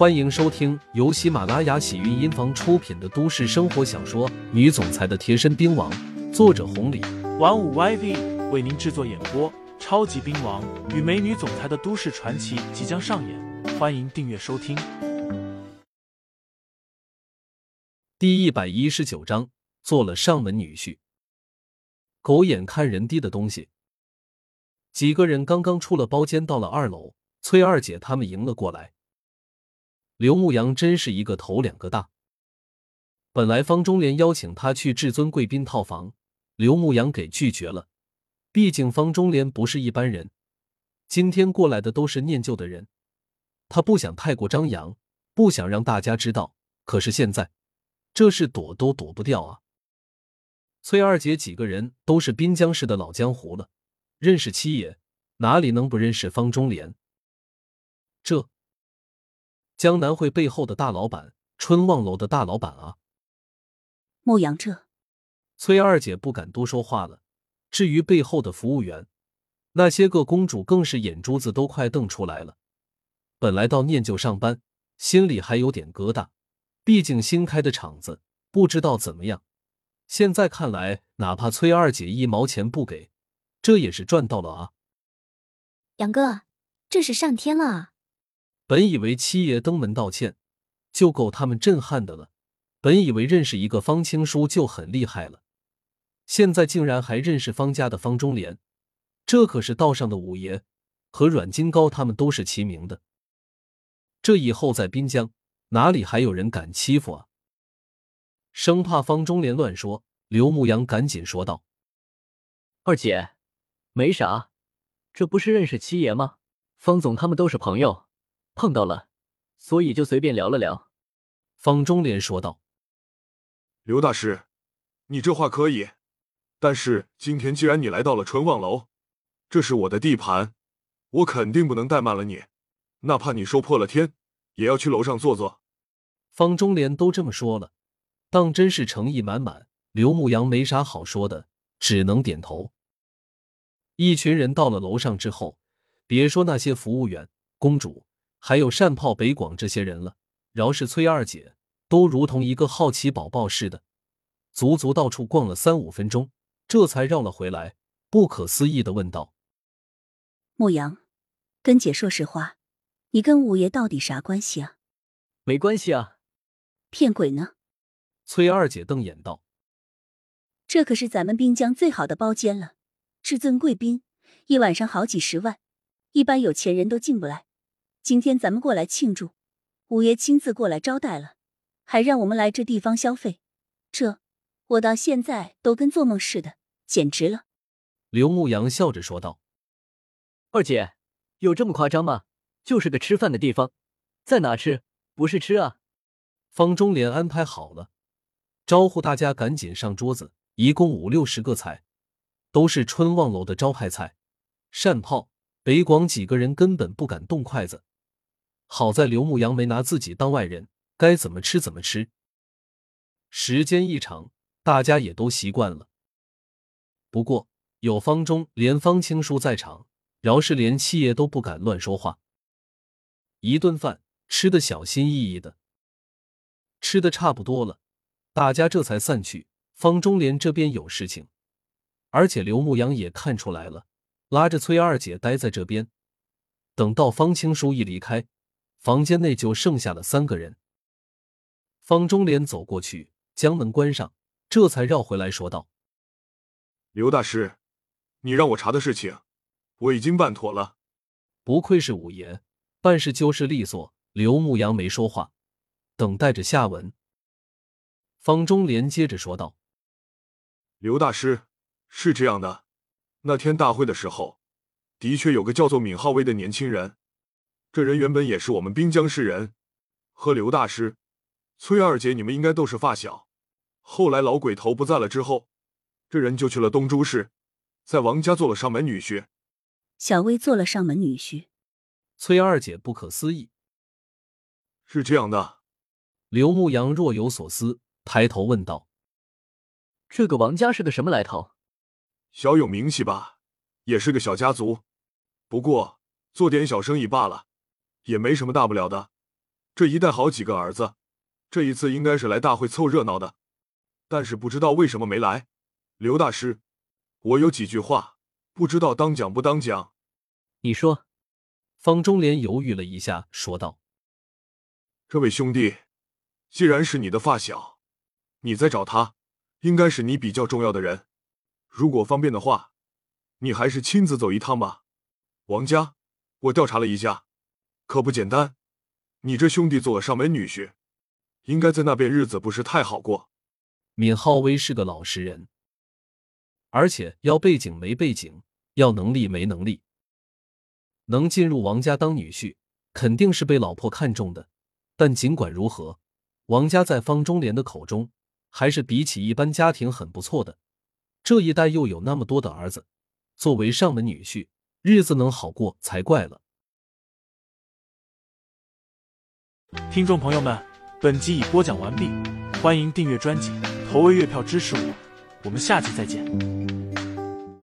欢迎收听由喜马拉雅喜韵音房出品的都市生活小说《女总裁的贴身兵王》，作者红礼，玩五 YV 为您制作演播。超级兵王与美女总裁的都市传奇即将上演，欢迎订阅收听。第一百一十九章，做了上门女婿。狗眼看人低的东西。几个人刚刚出了包间，到了二楼，崔二姐他们迎了过来。刘牧阳真是一个头两个大。本来方中莲邀请他去至尊贵宾套房，刘牧阳给拒绝了。毕竟方中莲不是一般人，今天过来的都是念旧的人，他不想太过张扬，不想让大家知道。可是现在，这事躲都躲不掉啊！崔二姐几个人都是滨江市的老江湖了，认识七爷，哪里能不认识方中莲？这。江南会背后的大老板，春望楼的大老板啊！牧羊这，崔二姐不敢多说话了。至于背后的服务员，那些个公主更是眼珠子都快瞪出来了。本来到念旧上班，心里还有点疙瘩，毕竟新开的厂子不知道怎么样。现在看来，哪怕崔二姐一毛钱不给，这也是赚到了啊！杨哥，这是上天了啊！本以为七爷登门道歉就够他们震撼的了，本以为认识一个方青书就很厉害了，现在竟然还认识方家的方中莲，这可是道上的五爷，和阮金高他们都是齐名的。这以后在滨江哪里还有人敢欺负啊？生怕方中莲乱说，刘牧阳赶紧说道：“二姐，没啥，这不是认识七爷吗？方总他们都是朋友。”碰到了，所以就随便聊了聊。方中莲说道：“刘大师，你这话可以，但是今天既然你来到了春望楼，这是我的地盘，我肯定不能怠慢了你，哪怕你说破了天，也要去楼上坐坐。”方中莲都这么说了，当真是诚意满满。刘牧阳没啥好说的，只能点头。一群人到了楼上之后，别说那些服务员、公主。还有善炮、北广这些人了，饶是崔二姐，都如同一个好奇宝宝似的，足足到处逛了三五分钟，这才绕了回来，不可思议的问道：“牧阳，跟姐说实话，你跟五爷到底啥关系啊？”“没关系啊。”“骗鬼呢！”崔二姐瞪眼道：“这可是咱们滨江最好的包间了，至尊贵宾，一晚上好几十万，一般有钱人都进不来。”今天咱们过来庆祝，五爷亲自过来招待了，还让我们来这地方消费，这我到现在都跟做梦似的，简直了。刘牧阳笑着说道：“二姐，有这么夸张吗？就是个吃饭的地方，在哪吃不是吃啊？”方中莲安排好了，招呼大家赶紧上桌子，一共五六十个菜，都是春望楼的招牌菜。扇炮、北广几个人根本不敢动筷子。好在刘牧阳没拿自己当外人，该怎么吃怎么吃。时间一长，大家也都习惯了。不过有方中连方青书在场，饶是连七爷都不敢乱说话。一顿饭吃的小心翼翼的，吃的差不多了，大家这才散去。方中莲这边有事情，而且刘牧阳也看出来了，拉着崔二姐待在这边，等到方青书一离开。房间内就剩下了三个人。方中莲走过去，将门关上，这才绕回来说道：“刘大师，你让我查的事情，我已经办妥了。不愧是五爷，办事就是利索。”刘牧阳没说话，等待着下文。方中莲接着说道：“刘大师，是这样的，那天大会的时候，的确有个叫做闵浩威的年轻人。”这人原本也是我们滨江市人，和刘大师、崔二姐你们应该都是发小。后来老鬼头不在了之后，这人就去了东珠市，在王家做了上门女婿。小薇做了上门女婿，崔二姐不可思议。是这样的，刘牧阳若有所思，抬头问道：“这个王家是个什么来头？小有名气吧，也是个小家族，不过做点小生意罢了。”也没什么大不了的，这一带好几个儿子，这一次应该是来大会凑热闹的，但是不知道为什么没来。刘大师，我有几句话，不知道当讲不当讲。你说。方中莲犹豫了一下，说道：“这位兄弟，既然是你的发小，你在找他，应该是你比较重要的人。如果方便的话，你还是亲自走一趟吧。王家，我调查了一下，可不简单。你这兄弟做了上门女婿，应该在那边日子不是太好过。闵浩威是个老实人，而且要背景没背景，要能力没能力。”能进入王家当女婿，肯定是被老婆看中的。但尽管如何，王家在方中莲的口中还是比起一般家庭很不错的。这一代又有那么多的儿子，作为上门女婿，日子能好过才怪了。听众朋友们，本集已播讲完毕，欢迎订阅专辑，投喂月票支持我，我们下集再见。